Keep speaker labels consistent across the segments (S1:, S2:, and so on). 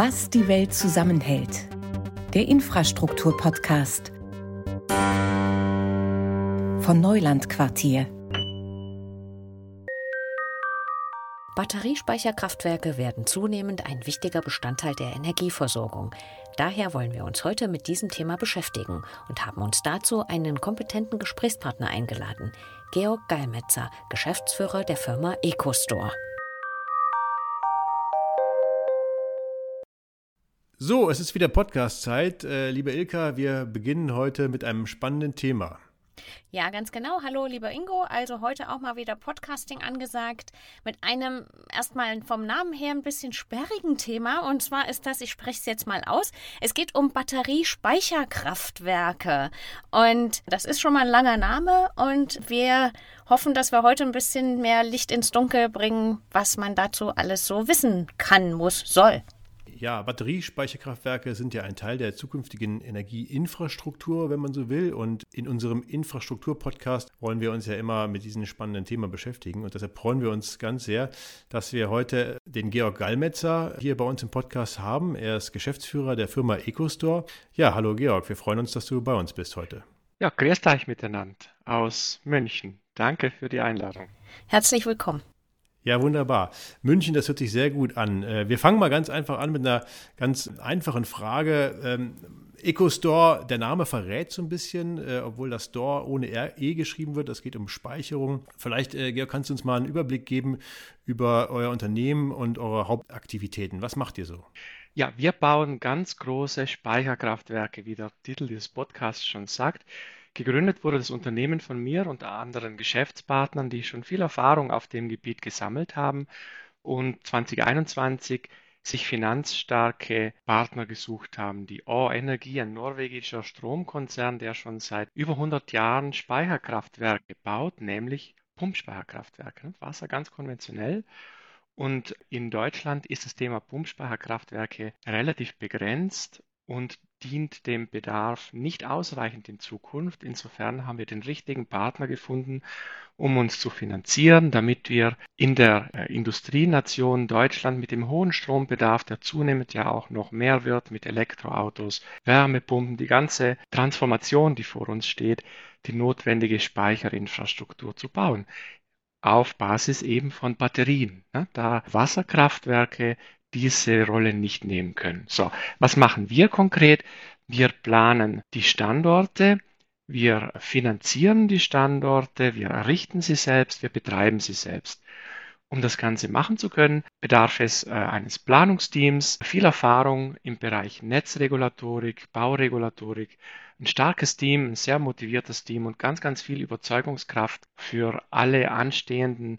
S1: Was die Welt zusammenhält. Der Infrastruktur-Podcast von Neuland Quartier.
S2: Batteriespeicherkraftwerke werden zunehmend ein wichtiger Bestandteil der Energieversorgung. Daher wollen wir uns heute mit diesem Thema beschäftigen und haben uns dazu einen kompetenten Gesprächspartner eingeladen, Georg Geilmetzer, Geschäftsführer der Firma EcoStore.
S3: So, es ist wieder Podcast-Zeit. Äh, liebe Ilka, wir beginnen heute mit einem spannenden Thema.
S4: Ja, ganz genau. Hallo, lieber Ingo. Also heute auch mal wieder Podcasting angesagt mit einem erstmal vom Namen her ein bisschen sperrigen Thema. Und zwar ist das, ich spreche es jetzt mal aus, es geht um Batteriespeicherkraftwerke. Und das ist schon mal ein langer Name. Und wir hoffen, dass wir heute ein bisschen mehr Licht ins Dunkel bringen, was man dazu alles so wissen kann, muss, soll.
S3: Ja, Batteriespeicherkraftwerke sind ja ein Teil der zukünftigen Energieinfrastruktur, wenn man so will. Und in unserem Infrastruktur-Podcast wollen wir uns ja immer mit diesem spannenden Thema beschäftigen. Und deshalb freuen wir uns ganz sehr, dass wir heute den Georg Gallmetzer hier bei uns im Podcast haben. Er ist Geschäftsführer der Firma EcoStore. Ja, hallo Georg, wir freuen uns, dass du bei uns bist heute.
S5: Ja, grüß euch miteinander aus München. Danke für die Einladung.
S4: Herzlich willkommen.
S3: Ja, wunderbar. München, das hört sich sehr gut an. Äh, wir fangen mal ganz einfach an mit einer ganz einfachen Frage. Ähm, EcoStore, der Name verrät so ein bisschen, äh, obwohl das Store ohne RE geschrieben wird. Es geht um Speicherung. Vielleicht, äh, Georg, kannst du uns mal einen Überblick geben über euer Unternehmen und eure Hauptaktivitäten. Was macht ihr so?
S5: Ja, wir bauen ganz große Speicherkraftwerke, wie der Titel des Podcasts schon sagt. Gegründet wurde das Unternehmen von mir und anderen Geschäftspartnern, die schon viel Erfahrung auf dem Gebiet gesammelt haben und 2021 sich finanzstarke Partner gesucht haben. Die O Energie, ein norwegischer Stromkonzern, der schon seit über 100 Jahren Speicherkraftwerke baut, nämlich Pumpspeicherkraftwerke. Wasser ganz konventionell. Und in Deutschland ist das Thema Pumpspeicherkraftwerke relativ begrenzt und dient dem Bedarf nicht ausreichend in Zukunft. Insofern haben wir den richtigen Partner gefunden, um uns zu finanzieren, damit wir in der äh, Industrienation Deutschland mit dem hohen Strombedarf, der zunehmend ja auch noch mehr wird mit Elektroautos, Wärmepumpen, die ganze Transformation, die vor uns steht, die notwendige Speicherinfrastruktur zu bauen auf Basis eben von Batterien, ne? da Wasserkraftwerke diese Rolle nicht nehmen können. So, was machen wir konkret? Wir planen die Standorte, wir finanzieren die Standorte, wir errichten sie selbst, wir betreiben sie selbst. Um das Ganze machen zu können, bedarf es äh, eines Planungsteams, viel Erfahrung im Bereich Netzregulatorik, Bauregulatorik, ein starkes Team, ein sehr motiviertes Team und ganz, ganz viel Überzeugungskraft für alle anstehenden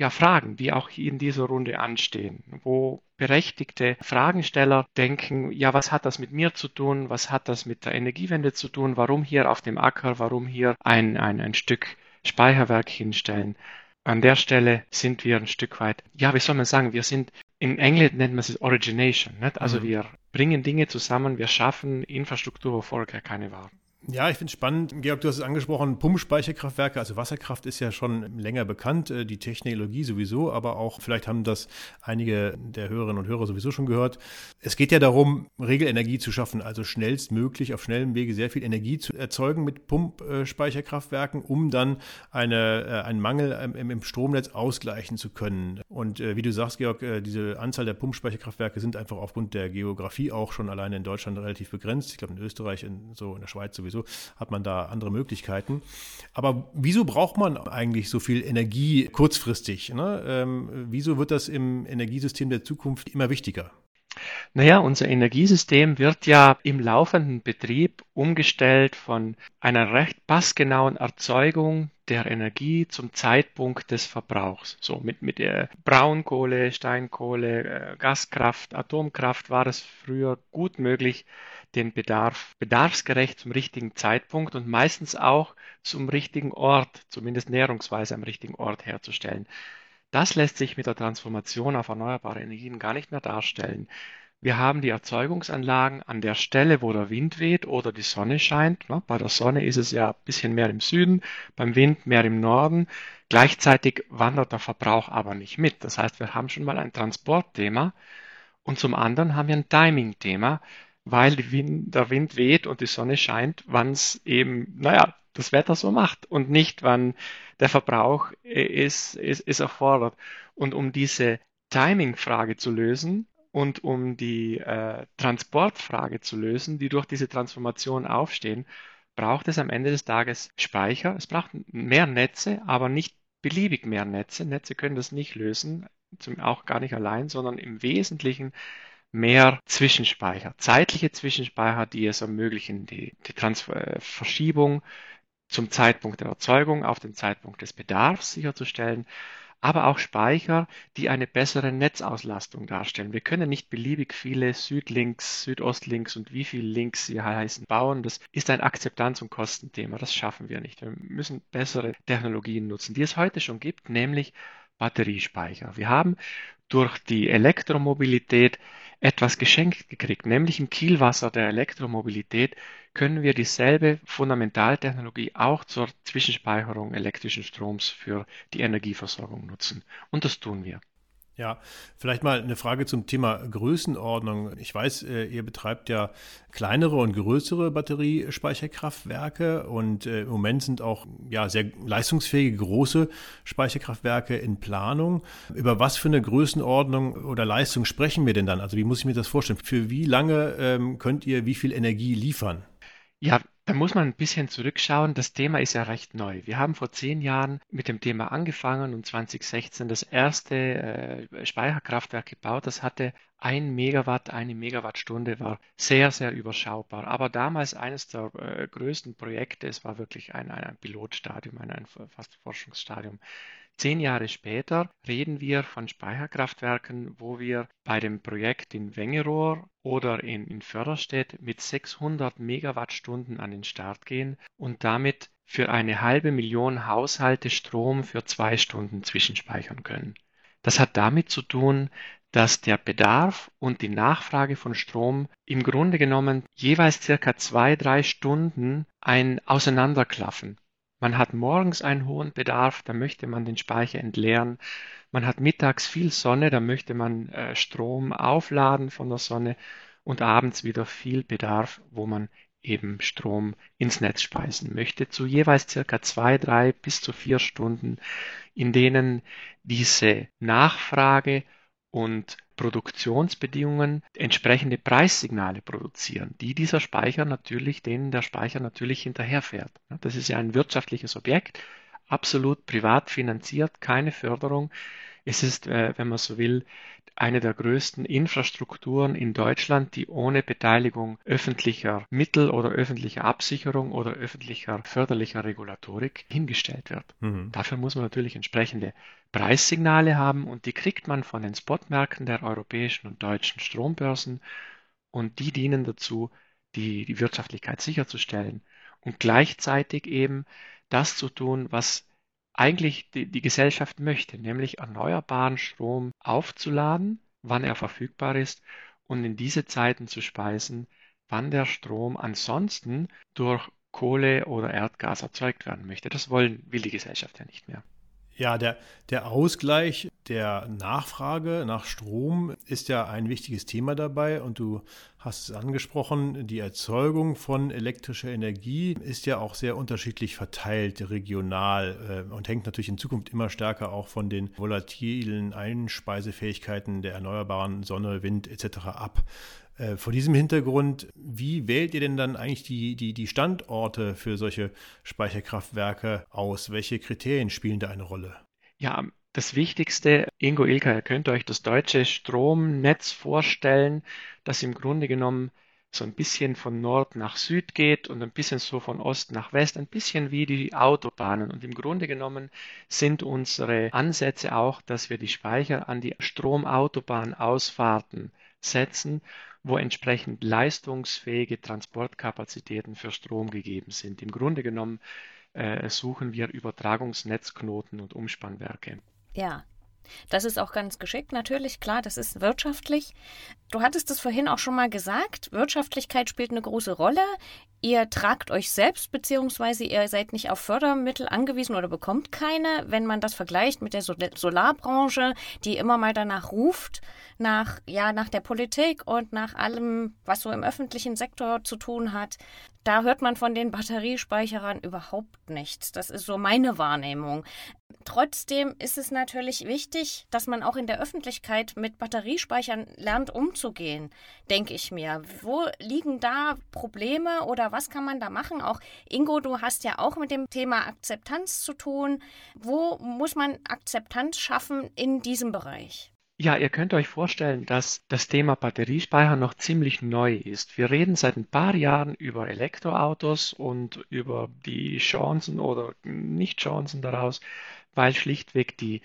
S5: ja, Fragen, die auch in dieser Runde anstehen, wo berechtigte Fragensteller denken, ja, was hat das mit mir zu tun, was hat das mit der Energiewende zu tun, warum hier auf dem Acker, warum hier ein, ein, ein Stück Speicherwerk hinstellen. An der Stelle sind wir ein Stück weit, ja, wie soll man sagen, wir sind, in Englisch nennt man es Origination, nicht? also mhm. wir bringen Dinge zusammen, wir schaffen Infrastruktur, wo vorher keine war.
S3: Ja, ich finde es spannend. Georg, du hast es angesprochen, Pumpspeicherkraftwerke, also Wasserkraft ist ja schon länger bekannt, äh, die Technologie sowieso, aber auch, vielleicht haben das einige der Hörerinnen und Hörer sowieso schon gehört. Es geht ja darum, Regelenergie zu schaffen, also schnellstmöglich auf schnellem Wege sehr viel Energie zu erzeugen mit Pumpspeicherkraftwerken, um dann eine, äh, einen Mangel im Stromnetz ausgleichen zu können. Und äh, wie du sagst, Georg, diese Anzahl der Pumpspeicherkraftwerke sind einfach aufgrund der Geografie auch schon alleine in Deutschland relativ begrenzt. Ich glaube, in Österreich, in, so in der Schweiz sowieso sowieso hat man da andere Möglichkeiten. Aber wieso braucht man eigentlich so viel Energie kurzfristig? Ne? Ähm, wieso wird das im Energiesystem der Zukunft immer wichtiger?
S5: Naja, unser Energiesystem wird ja im laufenden Betrieb umgestellt von einer recht passgenauen Erzeugung der Energie zum Zeitpunkt des Verbrauchs. So mit, mit der Braunkohle, Steinkohle, äh, Gaskraft, Atomkraft war es früher gut möglich, den Bedarf bedarfsgerecht zum richtigen Zeitpunkt und meistens auch zum richtigen Ort, zumindest näherungsweise am richtigen Ort herzustellen. Das lässt sich mit der Transformation auf erneuerbare Energien gar nicht mehr darstellen. Wir haben die Erzeugungsanlagen an der Stelle, wo der Wind weht oder die Sonne scheint. Bei der Sonne ist es ja ein bisschen mehr im Süden, beim Wind mehr im Norden. Gleichzeitig wandert der Verbrauch aber nicht mit. Das heißt, wir haben schon mal ein Transportthema Und zum anderen haben wir ein Timing-Thema, weil Wind, der Wind weht und die Sonne scheint, wann es eben, naja, das Wetter so macht und nicht, wann der Verbrauch ist, ist, ist erfordert. Und um diese Timing-Frage zu lösen und um die äh, Transportfrage zu lösen, die durch diese Transformation aufstehen, braucht es am Ende des Tages Speicher. Es braucht mehr Netze, aber nicht beliebig mehr Netze. Netze können das nicht lösen, auch gar nicht allein, sondern im Wesentlichen mehr Zwischenspeicher, zeitliche Zwischenspeicher, die es ermöglichen, die, die äh, Verschiebung zum Zeitpunkt der Erzeugung auf den Zeitpunkt des Bedarfs sicherzustellen, aber auch Speicher, die eine bessere Netzauslastung darstellen. Wir können nicht beliebig viele Südlinks, Südostlinks und wie viele Links sie heißen bauen. Das ist ein Akzeptanz- und Kostenthema. Das schaffen wir nicht. Wir müssen bessere Technologien nutzen, die es heute schon gibt, nämlich Batteriespeicher. Wir haben durch die Elektromobilität etwas geschenkt gekriegt, nämlich im Kielwasser der Elektromobilität können wir dieselbe Fundamentaltechnologie auch zur Zwischenspeicherung elektrischen Stroms für die Energieversorgung nutzen. Und das tun wir.
S3: Ja, vielleicht mal eine Frage zum Thema Größenordnung. Ich weiß, äh, ihr betreibt ja kleinere und größere Batteriespeicherkraftwerke und äh, im Moment sind auch ja, sehr leistungsfähige große Speicherkraftwerke in Planung. Über was für eine Größenordnung oder Leistung sprechen wir denn dann? Also wie muss ich mir das vorstellen? Für wie lange ähm, könnt ihr wie viel Energie liefern?
S5: Ja, da muss man ein bisschen zurückschauen. Das Thema ist ja recht neu. Wir haben vor zehn Jahren mit dem Thema angefangen und 2016 das erste äh, Speicherkraftwerk gebaut. Das hatte ein Megawatt, eine Megawattstunde, war sehr, sehr überschaubar. Aber damals eines der äh, größten Projekte, es war wirklich ein, ein Pilotstadium, ein, ein fast Forschungsstadium. Zehn Jahre später reden wir von Speicherkraftwerken, wo wir bei dem Projekt in Wengerohr oder in, in Förderstedt mit 600 Megawattstunden an den Start gehen und damit für eine halbe Million Haushalte Strom für zwei Stunden zwischenspeichern können. Das hat damit zu tun, dass der Bedarf und die Nachfrage von Strom im Grunde genommen jeweils circa zwei, drei Stunden ein Auseinanderklaffen. Man hat morgens einen hohen Bedarf, da möchte man den Speicher entleeren. Man hat mittags viel Sonne, da möchte man äh, Strom aufladen von der Sonne und abends wieder viel Bedarf, wo man eben Strom ins Netz speisen möchte, zu jeweils circa zwei, drei bis zu vier Stunden, in denen diese Nachfrage und Produktionsbedingungen entsprechende Preissignale produzieren, die dieser Speicher natürlich, denen der Speicher natürlich hinterherfährt. Das ist ja ein wirtschaftliches Objekt, absolut privat finanziert, keine Förderung. Es ist, äh, wenn man so will, eine der größten Infrastrukturen in Deutschland, die ohne Beteiligung öffentlicher Mittel oder öffentlicher Absicherung oder öffentlicher förderlicher Regulatorik hingestellt wird. Mhm. Dafür muss man natürlich entsprechende Preissignale haben und die kriegt man von den Spotmärkten der europäischen und deutschen Strombörsen und die dienen dazu, die, die Wirtschaftlichkeit sicherzustellen und gleichzeitig eben das zu tun, was eigentlich die, die Gesellschaft möchte, nämlich erneuerbaren Strom aufzuladen, wann er verfügbar ist und in diese Zeiten zu speisen, wann der Strom ansonsten durch Kohle oder Erdgas erzeugt werden möchte. Das wollen, will die Gesellschaft ja nicht mehr.
S3: Ja, der, der Ausgleich der Nachfrage nach Strom ist ja ein wichtiges Thema dabei und du hast es angesprochen, die Erzeugung von elektrischer Energie ist ja auch sehr unterschiedlich verteilt regional äh, und hängt natürlich in Zukunft immer stärker auch von den volatilen Einspeisefähigkeiten der erneuerbaren Sonne, Wind etc. ab. Äh, vor diesem Hintergrund, wie wählt ihr denn dann eigentlich die, die, die Standorte für solche Speicherkraftwerke aus? Welche Kriterien spielen da eine Rolle?
S5: Ja, das Wichtigste, Ingo Ilka, ihr könnt euch das deutsche Stromnetz vorstellen, das im Grunde genommen so ein bisschen von Nord nach Süd geht und ein bisschen so von Ost nach West, ein bisschen wie die Autobahnen. Und im Grunde genommen sind unsere Ansätze auch, dass wir die Speicher an die Stromautobahnausfahrten setzen wo entsprechend leistungsfähige Transportkapazitäten für Strom gegeben sind. Im Grunde genommen äh, suchen wir Übertragungsnetzknoten und Umspannwerke.
S4: Ja, Das ist auch ganz geschickt, natürlich, klar, das ist wirtschaftlich. Du hattest es vorhin auch schon mal gesagt, Wirtschaftlichkeit spielt eine große Rolle. Ihr tragt euch selbst, beziehungsweise ihr seid nicht auf Fördermittel angewiesen oder bekommt keine, wenn man das vergleicht mit der Solarbranche, die immer mal danach ruft, nach, ja, nach der Politik und nach allem, was so im öffentlichen Sektor zu tun hat. Da hört man von den Batteriespeicherern überhaupt nichts. Das ist so meine Wahrnehmung. Trotzdem ist es natürlich wichtig, dass man auch in der Öffentlichkeit mit Batteriespeichern lernt umzugehen, denke ich mir. Wo liegen da Probleme oder was kann man da machen? Auch Ingo, du hast ja auch mit dem Thema Akzeptanz zu tun. Wo muss man Akzeptanz schaffen in diesem Bereich?
S5: Ja, ihr könnt euch vorstellen, dass das Thema Batteriespeicher noch ziemlich neu ist. Wir reden seit ein paar Jahren über Elektroautos und über die Chancen oder Nicht-Chancen daraus, weil schlichtweg die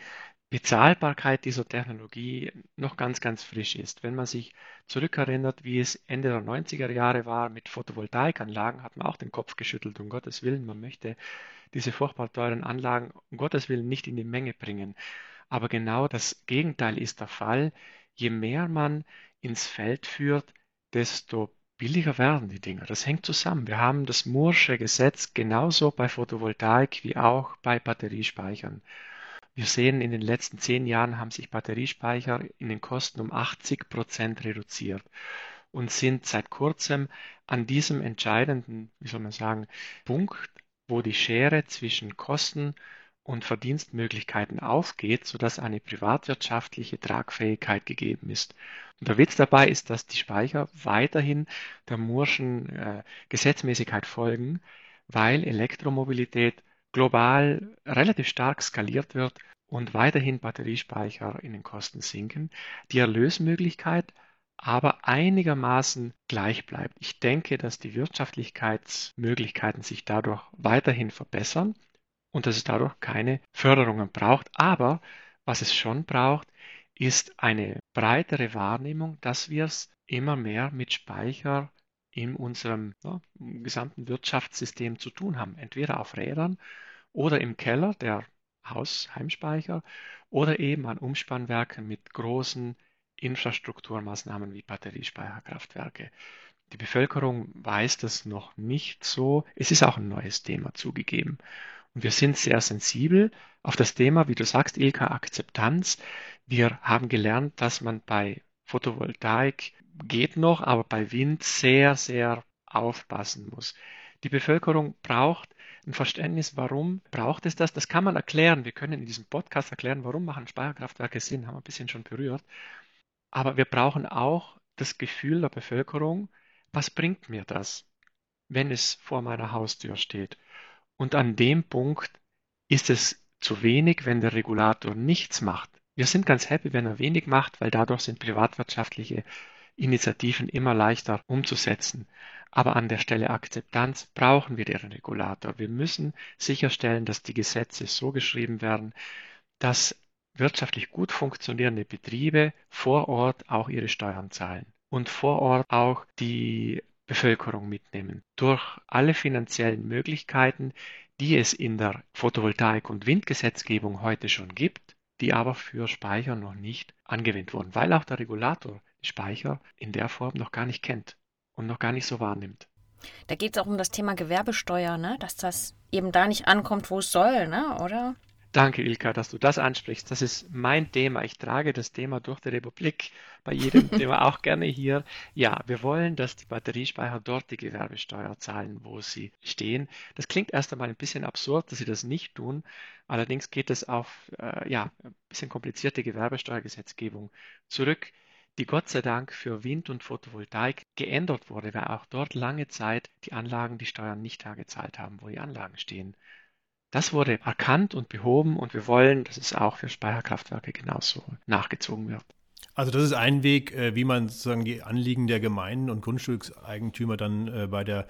S5: Bezahlbarkeit dieser Technologie noch ganz, ganz frisch ist. Wenn man sich zurückerinnert, wie es Ende der 90er Jahre war mit Photovoltaikanlagen, hat man auch den Kopf geschüttelt, um Gottes Willen, man möchte diese furchtbar teuren Anlagen um Gottes Willen nicht in die Menge bringen. Aber genau das Gegenteil ist der Fall. Je mehr man ins Feld führt, desto billiger werden die Dinger. Das hängt zusammen. Wir haben das Moore'sche Gesetz genauso bei Photovoltaik wie auch bei Batteriespeichern. Wir sehen, in den letzten zehn Jahren haben sich Batteriespeicher in den Kosten um 80 Prozent reduziert und sind seit kurzem an diesem entscheidenden, wie soll man sagen, Punkt, wo die Schere zwischen Kosten und Verdienstmöglichkeiten aufgeht, sodass eine privatwirtschaftliche Tragfähigkeit gegeben ist. Und der Witz dabei ist, dass die Speicher weiterhin der Murschen äh, Gesetzmäßigkeit folgen, weil Elektromobilität global relativ stark skaliert wird und weiterhin Batteriespeicher in den Kosten sinken. Die Erlösmöglichkeit aber einigermaßen gleich bleibt. Ich denke, dass die Wirtschaftlichkeitsmöglichkeiten sich dadurch weiterhin verbessern und dass es dadurch keine Förderungen braucht. Aber was es schon braucht, ist eine breitere Wahrnehmung, dass wir es immer mehr mit Speicher in unserem ja, gesamten Wirtschaftssystem zu tun haben. Entweder auf Rädern oder im Keller der Hausheimspeicher oder eben an Umspannwerken mit großen Infrastrukturmaßnahmen wie Batteriespeicherkraftwerke. Die Bevölkerung weiß das noch nicht so. Es ist auch ein neues Thema zugegeben. Und wir sind sehr sensibel auf das Thema, wie du sagst, Ilka, Akzeptanz. Wir haben gelernt, dass man bei Photovoltaik geht noch, aber bei Wind sehr, sehr aufpassen muss. Die Bevölkerung braucht ein Verständnis, warum braucht es das. Das kann man erklären. Wir können in diesem Podcast erklären, warum machen Speicherkraftwerke Sinn, haben wir ein bisschen schon berührt. Aber wir brauchen auch das Gefühl der Bevölkerung, was bringt mir das, wenn es vor meiner Haustür steht? Und an dem Punkt ist es zu wenig, wenn der Regulator nichts macht. Wir sind ganz happy, wenn er wenig macht, weil dadurch sind privatwirtschaftliche Initiativen immer leichter umzusetzen. Aber an der Stelle Akzeptanz brauchen wir den Regulator. Wir müssen sicherstellen, dass die Gesetze so geschrieben werden, dass wirtschaftlich gut funktionierende Betriebe vor Ort auch ihre Steuern zahlen und vor Ort auch die Bevölkerung mitnehmen. Durch alle finanziellen Möglichkeiten, die es in der Photovoltaik- und Windgesetzgebung heute schon gibt, die aber für Speicher noch nicht angewendet wurden, weil auch der Regulator Speicher in der Form noch gar nicht kennt und noch gar nicht so wahrnimmt.
S4: Da geht es auch um das Thema Gewerbesteuer, ne? dass das eben da nicht ankommt, wo es soll, ne? oder?
S5: Danke, Ilka, dass du das ansprichst. Das ist mein Thema. Ich trage das Thema durch die Republik bei jedem Thema auch gerne hier. Ja, wir wollen, dass die Batteriespeicher dort die Gewerbesteuer zahlen, wo sie stehen. Das klingt erst einmal ein bisschen absurd, dass sie das nicht tun. Allerdings geht es auf äh, ja, ein bisschen komplizierte Gewerbesteuergesetzgebung zurück, die Gott sei Dank für Wind und Photovoltaik geändert wurde, weil auch dort lange Zeit die Anlagen die Steuern nicht da gezahlt haben, wo die Anlagen stehen. Das wurde erkannt und behoben und wir wollen, dass es auch für Speicherkraftwerke genauso nachgezogen wird.
S3: Also das ist ein Weg, äh, wie man sozusagen die Anliegen der Gemeinden und Grundstückseigentümer dann äh, bei der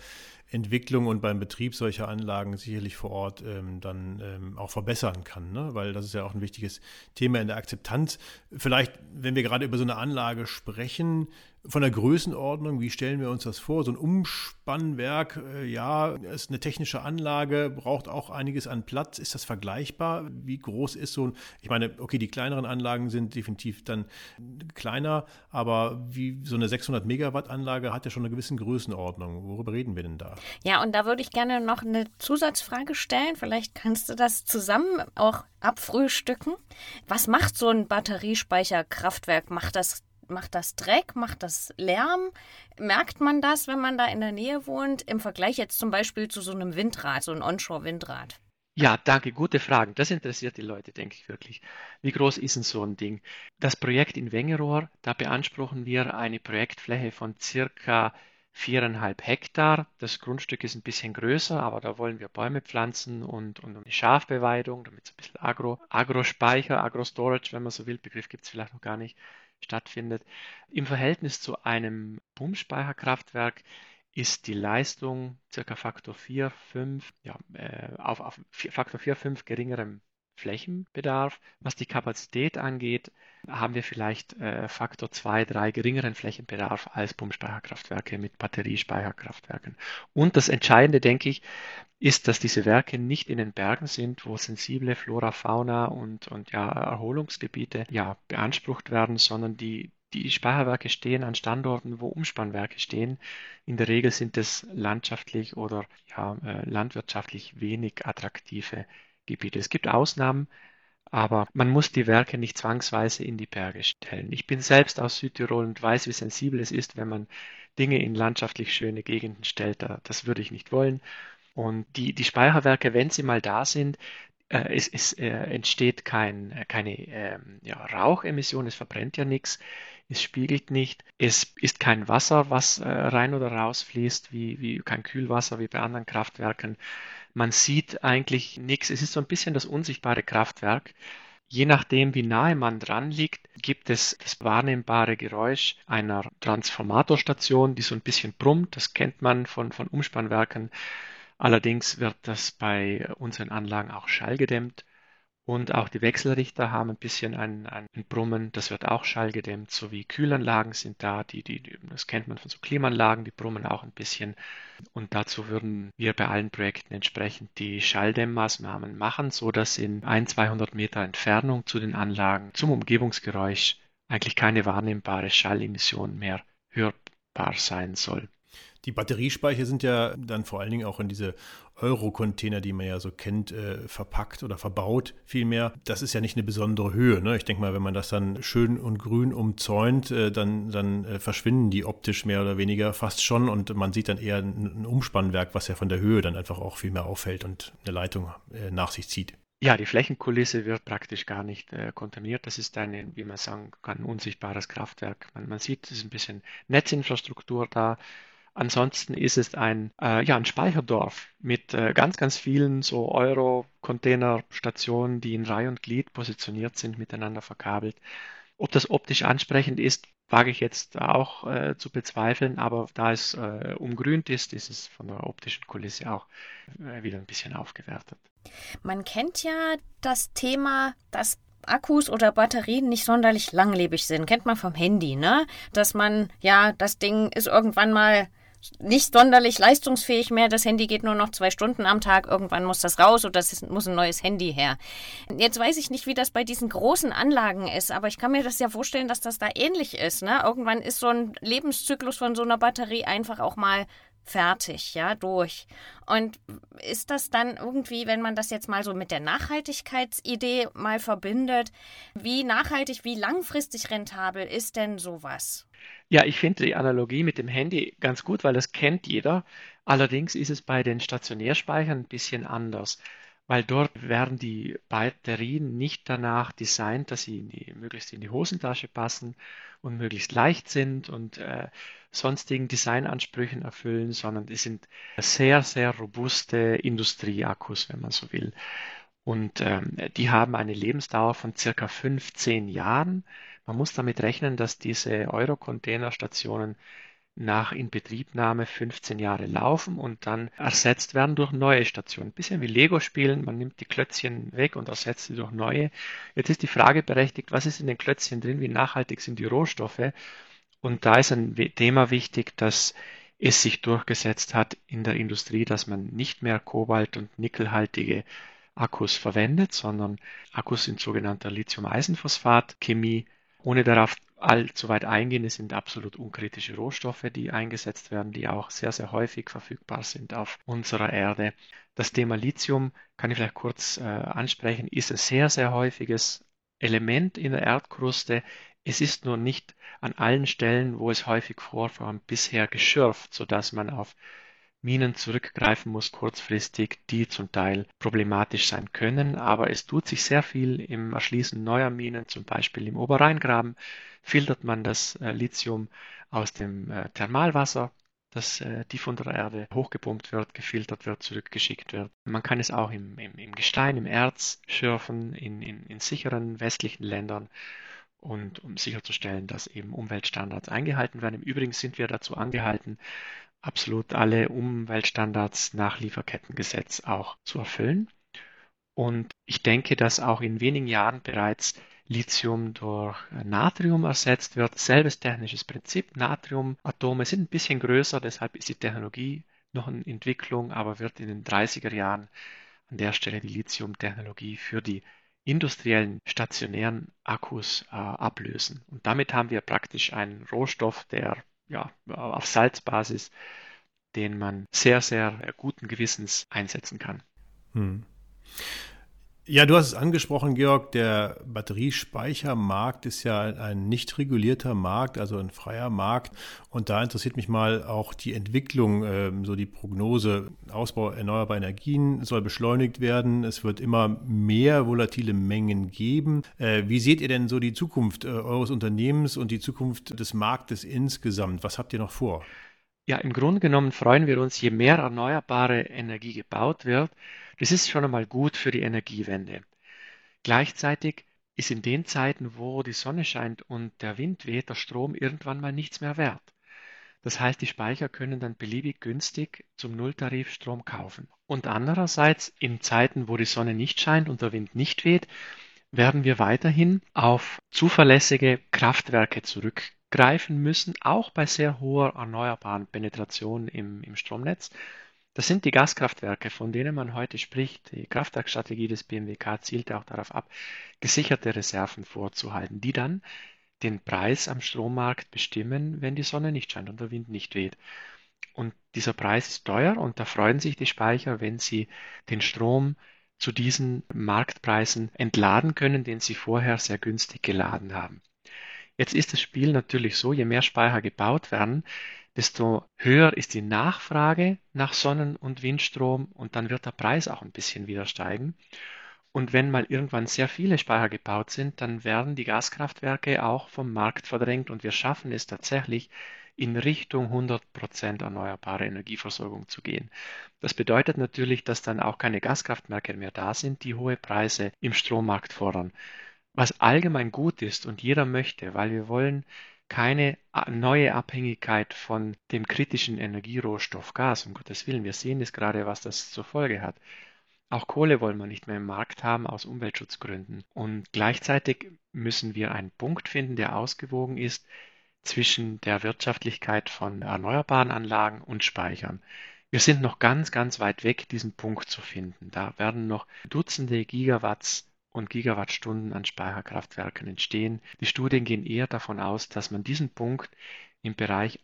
S3: Entwicklung und beim Betrieb solcher Anlagen sicherlich vor Ort ähm, dann ähm, auch verbessern kann, ne? weil das ist ja auch ein wichtiges Thema in der Akzeptanz. Vielleicht, wenn wir gerade über so eine Anlage sprechen, von der Größenordnung, wie stellen wir uns das vor? So ein Umspannwerk, äh, ja, ist eine technische Anlage, braucht auch einiges an Platz. Ist das vergleichbar? Wie groß ist so ein, ich meine, okay, die kleineren Anlagen sind definitiv dann kleiner, aber wie so eine 600 Megawatt Anlage hat ja schon eine gewisse Größenordnung. Worüber reden wir denn da?
S4: Ja, und da würde ich gerne noch eine Zusatzfrage stellen. Vielleicht kannst du das zusammen auch abfrühstücken. Was macht so ein Batteriespeicherkraftwerk? Macht das Macht das Dreck? Macht das Lärm? Merkt man das, wenn man da in der Nähe wohnt, im Vergleich jetzt zum Beispiel zu so einem Windrad, so einem Onshore-Windrad?
S5: Ja, danke, gute Fragen. Das interessiert die Leute, denke ich wirklich. Wie groß ist denn so ein Ding? Das Projekt in Wengerohr, da beanspruchen wir eine Projektfläche von circa viereinhalb Hektar. Das Grundstück ist ein bisschen größer, aber da wollen wir Bäume pflanzen und, und eine Schafbeweidung, damit es ein bisschen Agro, Agro-Speicher, Agro-Storage, wenn man so will, Begriff gibt es vielleicht noch gar nicht, stattfindet. Im Verhältnis zu einem Pumpspeicherkraftwerk ist die Leistung ca. Faktor 4, 5, ja, äh, auf, auf Faktor 4, 5 geringerem Flächenbedarf. Was die Kapazität angeht, haben wir vielleicht äh, Faktor 2, 3 geringeren Flächenbedarf als Pumpspeicherkraftwerke mit Batteriespeicherkraftwerken. Und das Entscheidende, denke ich, ist, dass diese Werke nicht in den Bergen sind, wo sensible Flora, Fauna und, und ja, Erholungsgebiete ja, beansprucht werden, sondern die, die Speicherwerke stehen an Standorten, wo Umspannwerke stehen. In der Regel sind es landschaftlich oder ja, äh, landwirtschaftlich wenig attraktive Gebiete. Es gibt Ausnahmen, aber man muss die Werke nicht zwangsweise in die Berge stellen. Ich bin selbst aus Südtirol und weiß, wie sensibel es ist, wenn man Dinge in landschaftlich schöne Gegenden stellt. Das würde ich nicht wollen. Und die, die Speicherwerke, wenn sie mal da sind, äh, es, es äh, entsteht kein, keine äh, ja, Rauchemission, es verbrennt ja nichts, es spiegelt nicht, es ist kein Wasser, was äh, rein oder raus fließt, wie, wie kein Kühlwasser wie bei anderen Kraftwerken. Man sieht eigentlich nichts. Es ist so ein bisschen das unsichtbare Kraftwerk. Je nachdem, wie nahe man dran liegt, gibt es das wahrnehmbare Geräusch einer Transformatorstation, die so ein bisschen brummt. Das kennt man von, von Umspannwerken. Allerdings wird das bei unseren Anlagen auch schallgedämmt. Und auch die Wechselrichter haben ein bisschen ein, ein Brummen, das wird auch schallgedämmt, sowie Kühlanlagen sind da, die, die, das kennt man von so Klimaanlagen, die brummen auch ein bisschen. Und dazu würden wir bei allen Projekten entsprechend die Schalldämmmaßnahmen machen, so dass in ein, 200 Meter Entfernung zu den Anlagen zum Umgebungsgeräusch eigentlich keine wahrnehmbare Schallemission mehr hörbar sein soll.
S3: Die Batteriespeicher sind ja dann vor allen Dingen auch in diese Euro-Container, die man ja so kennt, äh, verpackt oder verbaut vielmehr. Das ist ja nicht eine besondere Höhe. Ne? Ich denke mal, wenn man das dann schön und grün umzäunt, äh, dann, dann äh, verschwinden die optisch mehr oder weniger fast schon und man sieht dann eher ein, ein Umspannwerk, was ja von der Höhe dann einfach auch viel mehr auffällt und eine Leitung nach sich zieht.
S5: Ja, die Flächenkulisse wird praktisch gar nicht äh, kontaminiert. Das ist ein, wie man sagen kann, unsichtbares Kraftwerk. Man, man sieht, es ist ein bisschen Netzinfrastruktur da. Ansonsten ist es ein, äh, ja, ein Speicherdorf mit äh, ganz, ganz vielen so Euro-Container-Stationen, die in Reihe und Glied positioniert sind, miteinander verkabelt. Ob das optisch ansprechend ist, wage ich jetzt auch äh, zu bezweifeln, aber da es äh, umgrünt ist, ist es von der optischen Kulisse auch äh, wieder ein bisschen aufgewertet.
S4: Man kennt ja das Thema, dass Akkus oder Batterien nicht sonderlich langlebig sind. Kennt man vom Handy, ne? Dass man, ja, das Ding ist irgendwann mal nicht sonderlich leistungsfähig mehr. Das Handy geht nur noch zwei Stunden am Tag. Irgendwann muss das raus oder es muss ein neues Handy her. Jetzt weiß ich nicht, wie das bei diesen großen Anlagen ist, aber ich kann mir das ja vorstellen, dass das da ähnlich ist. Ne? Irgendwann ist so ein Lebenszyklus von so einer Batterie einfach auch mal fertig, ja, durch. Und ist das dann irgendwie, wenn man das jetzt mal so mit der Nachhaltigkeitsidee mal verbindet, wie nachhaltig, wie langfristig rentabel ist denn sowas?
S5: Ja, ich finde die Analogie mit dem Handy ganz gut, weil das kennt jeder. Allerdings ist es bei den Stationärspeichern ein bisschen anders, weil dort werden die Batterien nicht danach designt, dass sie in die, möglichst in die Hosentasche passen und möglichst leicht sind und äh, sonstigen Designansprüchen erfüllen, sondern die sind sehr, sehr robuste Industrieakkus, wenn man so will. Und ähm, die haben eine Lebensdauer von circa 15 Jahren. Man muss damit rechnen, dass diese Euro-Container-Stationen nach Inbetriebnahme 15 Jahre laufen und dann ersetzt werden durch neue Stationen. Ein bisschen wie Lego spielen, man nimmt die Klötzchen weg und ersetzt sie durch neue. Jetzt ist die Frage berechtigt, was ist in den Klötzchen drin, wie nachhaltig sind die Rohstoffe? Und da ist ein Thema wichtig, dass es sich durchgesetzt hat in der Industrie, dass man nicht mehr Kobalt- und Nickelhaltige Akkus verwendet, sondern Akkus in sogenannter Lithium-Eisenphosphat-Chemie. Ohne darauf allzu weit eingehen, es sind absolut unkritische Rohstoffe, die eingesetzt werden, die auch sehr, sehr häufig verfügbar sind auf unserer Erde. Das Thema Lithium kann ich vielleicht kurz äh, ansprechen, ist ein sehr, sehr häufiges Element in der Erdkruste. Es ist nur nicht an allen Stellen, wo es häufig vorkommt, bisher geschürft, sodass man auf Minen zurückgreifen muss kurzfristig, die zum Teil problematisch sein können. Aber es tut sich sehr viel im Erschließen neuer Minen, zum Beispiel im Oberrheingraben filtert man das äh, Lithium aus dem äh, Thermalwasser, das äh, tief unter der Erde hochgepumpt wird, gefiltert wird, zurückgeschickt wird. Man kann es auch im, im, im Gestein, im Erz schürfen, in, in, in sicheren westlichen Ländern und um sicherzustellen, dass eben Umweltstandards eingehalten werden. Im Übrigen sind wir dazu angehalten, absolut alle Umweltstandards nach Lieferkettengesetz auch zu erfüllen. Und ich denke, dass auch in wenigen Jahren bereits Lithium durch Natrium ersetzt wird. Selbes technisches Prinzip. Natriumatome sind ein bisschen größer, deshalb ist die Technologie noch in Entwicklung, aber wird in den 30er Jahren an der Stelle die Lithium-Technologie für die industriellen stationären Akkus äh, ablösen. Und damit haben wir praktisch einen Rohstoff, der ja, auf Salzbasis, den man sehr, sehr guten Gewissens einsetzen kann. Hm.
S3: Ja, du hast es angesprochen, Georg, der Batteriespeichermarkt ist ja ein nicht regulierter Markt, also ein freier Markt. Und da interessiert mich mal auch die Entwicklung, ähm, so die Prognose. Ausbau erneuerbarer Energien soll beschleunigt werden. Es wird immer mehr volatile Mengen geben. Äh, wie seht ihr denn so die Zukunft äh, eures Unternehmens und die Zukunft des Marktes insgesamt? Was habt ihr noch vor?
S5: Ja, im Grunde genommen freuen wir uns, je mehr erneuerbare Energie gebaut wird, das ist schon einmal gut für die Energiewende. Gleichzeitig ist in den Zeiten, wo die Sonne scheint und der Wind weht, der Strom irgendwann mal nichts mehr wert. Das heißt, die Speicher können dann beliebig günstig zum Nulltarif Strom kaufen. Und andererseits, in Zeiten, wo die Sonne nicht scheint und der Wind nicht weht, werden wir weiterhin auf zuverlässige Kraftwerke zurückgreifen müssen, auch bei sehr hoher erneuerbaren Penetration im, im Stromnetz. Das sind die Gaskraftwerke, von denen man heute spricht. Die Kraftwerkstrategie des BMWK zielt auch darauf ab, gesicherte Reserven vorzuhalten, die dann den Preis am Strommarkt bestimmen, wenn die Sonne nicht scheint und der Wind nicht weht. Und dieser Preis ist teuer und da freuen sich die Speicher, wenn sie den Strom zu diesen Marktpreisen entladen können, den sie vorher sehr günstig geladen haben. Jetzt ist das Spiel natürlich so, je mehr Speicher gebaut werden, desto höher ist die Nachfrage nach Sonnen- und Windstrom und dann wird der Preis auch ein bisschen wieder steigen. Und wenn mal irgendwann sehr viele Speicher gebaut sind, dann werden die Gaskraftwerke auch vom Markt verdrängt und wir schaffen es tatsächlich, in Richtung 100% erneuerbare Energieversorgung zu gehen. Das bedeutet natürlich, dass dann auch keine Gaskraftwerke mehr da sind, die hohe Preise im Strommarkt fordern. Was allgemein gut ist und jeder möchte, weil wir wollen keine neue Abhängigkeit von dem kritischen Energierohstoff Gas, um Gottes Willen. Wir sehen es gerade, was das zur Folge hat. Auch Kohle wollen wir nicht mehr im Markt haben aus Umweltschutzgründen. Und gleichzeitig müssen wir einen Punkt finden, der ausgewogen ist zwischen der Wirtschaftlichkeit von erneuerbaren Anlagen und Speichern. Wir sind noch ganz, ganz weit weg, diesen Punkt zu finden. Da werden noch Dutzende Gigawatts und Gigawattstunden an Speicherkraftwerken entstehen. Die Studien gehen eher davon aus, dass man diesen Punkt im Bereich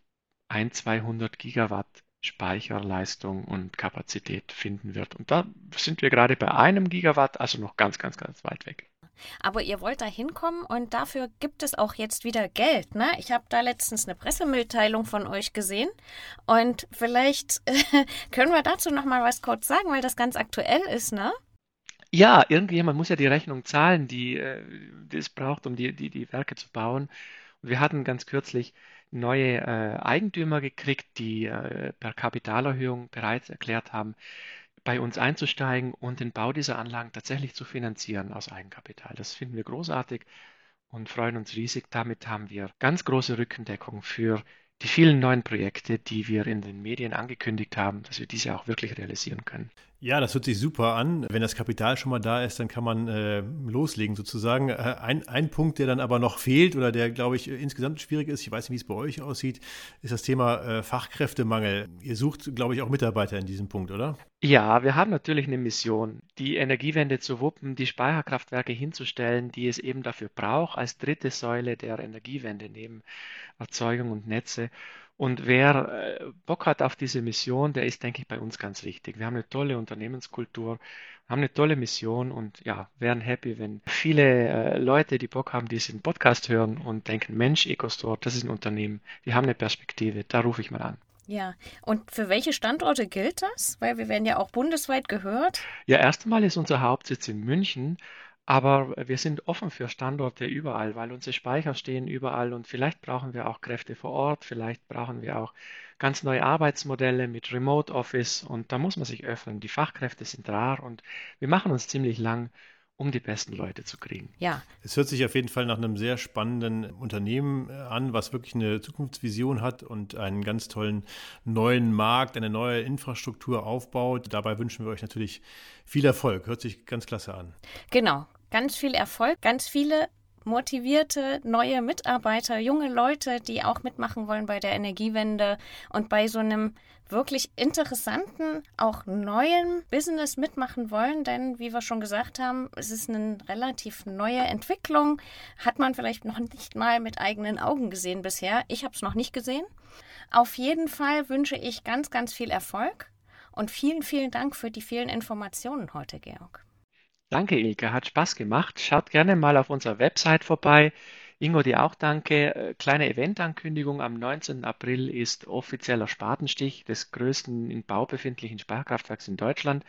S5: 1, 200 Gigawatt Speicherleistung und Kapazität finden wird. Und da sind wir gerade bei einem Gigawatt, also noch ganz, ganz, ganz weit weg.
S4: Aber ihr wollt da hinkommen und dafür gibt es auch jetzt wieder Geld. Ne? Ich habe da letztens eine Pressemitteilung von euch gesehen und vielleicht äh, können wir dazu noch mal was kurz sagen, weil das ganz aktuell ist, ne?
S5: Ja, irgendjemand muss ja die Rechnung zahlen, die, äh, die es braucht, um die, die, die Werke zu bauen. Und wir hatten ganz kürzlich neue äh, Eigentümer gekriegt, die äh, per Kapitalerhöhung bereits erklärt haben, bei uns einzusteigen und den Bau dieser Anlagen tatsächlich zu finanzieren aus Eigenkapital. Das finden wir großartig und freuen uns riesig. Damit haben wir ganz große Rückendeckung für die vielen neuen Projekte, die wir in den Medien angekündigt haben, dass wir diese auch wirklich realisieren können.
S3: Ja, das hört sich super an. Wenn das Kapital schon mal da ist, dann kann man äh, loslegen sozusagen. Äh, ein, ein Punkt, der dann aber noch fehlt oder der, glaube ich, insgesamt schwierig ist, ich weiß nicht, wie es bei euch aussieht, ist das Thema äh, Fachkräftemangel. Ihr sucht, glaube ich, auch Mitarbeiter in diesem Punkt, oder?
S5: Ja, wir haben natürlich eine Mission, die Energiewende zu wuppen, die Speicherkraftwerke hinzustellen, die es eben dafür braucht, als dritte Säule der Energiewende neben Erzeugung und Netze. Und wer äh, Bock hat auf diese Mission, der ist, denke ich, bei uns ganz richtig. Wir haben eine tolle Unternehmenskultur, haben eine tolle Mission und ja, wären happy, wenn viele äh, Leute, die Bock haben, diesen Podcast hören und denken, Mensch, EcoStore, das ist ein Unternehmen, die haben eine Perspektive, da rufe ich mal an.
S4: Ja, und für welche Standorte gilt das? Weil wir werden ja auch bundesweit gehört.
S5: Ja, erst einmal ist unser Hauptsitz in München, aber wir sind offen für Standorte überall, weil unsere Speicher stehen überall und vielleicht brauchen wir auch Kräfte vor Ort, vielleicht brauchen wir auch ganz neue Arbeitsmodelle mit Remote Office und da muss man sich öffnen. Die Fachkräfte sind rar und wir machen uns ziemlich lang um die besten Leute zu kriegen.
S3: Ja. Es hört sich auf jeden Fall nach einem sehr spannenden Unternehmen an, was wirklich eine Zukunftsvision hat und einen ganz tollen neuen Markt, eine neue Infrastruktur aufbaut. Dabei wünschen wir euch natürlich viel Erfolg. Hört sich ganz klasse an.
S4: Genau. Ganz viel Erfolg, ganz viele motivierte neue Mitarbeiter, junge Leute, die auch mitmachen wollen bei der Energiewende und bei so einem wirklich interessanten, auch neuen Business mitmachen wollen. Denn, wie wir schon gesagt haben, es ist eine relativ neue Entwicklung. Hat man vielleicht noch nicht mal mit eigenen Augen gesehen bisher. Ich habe es noch nicht gesehen. Auf jeden Fall wünsche ich ganz, ganz viel Erfolg und vielen, vielen Dank für die vielen Informationen heute, Georg.
S5: Danke, Ilke, hat Spaß gemacht. Schaut gerne mal auf unserer Website vorbei. Ingo, dir auch danke. Äh, kleine Eventankündigung. Am 19. April ist offizieller Spatenstich des größten in Bau befindlichen Sparkraftwerks in Deutschland.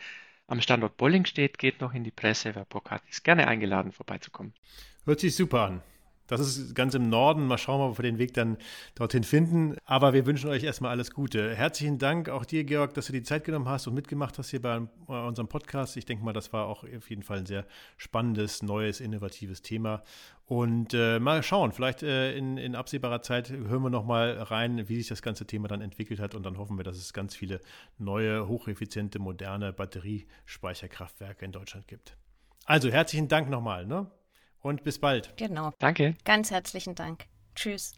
S5: Am Standort Bollingstedt geht noch in die Presse. Wer Bock hat, ist gerne eingeladen, vorbeizukommen.
S3: Hört sich super an. Das ist ganz im Norden. Mal schauen, ob wir den Weg dann dorthin finden. Aber wir wünschen euch erstmal alles Gute. Herzlichen Dank auch dir, Georg, dass du die Zeit genommen hast und mitgemacht hast hier bei unserem Podcast. Ich denke mal, das war auch auf jeden Fall ein sehr spannendes, neues, innovatives Thema. Und äh, mal schauen, vielleicht äh, in, in, absehbarer Zeit hören wir noch mal rein, wie sich das ganze Thema dann entwickelt hat. Und dann hoffen wir, dass es ganz viele neue, hocheffiziente, moderne Batteriespeicherkraftwerke in Deutschland gibt. Also herzlichen Dank nochmal. Ne? Und bis bald.
S4: Genau.
S5: Danke.
S4: Ganz herzlichen Dank. Tschüss.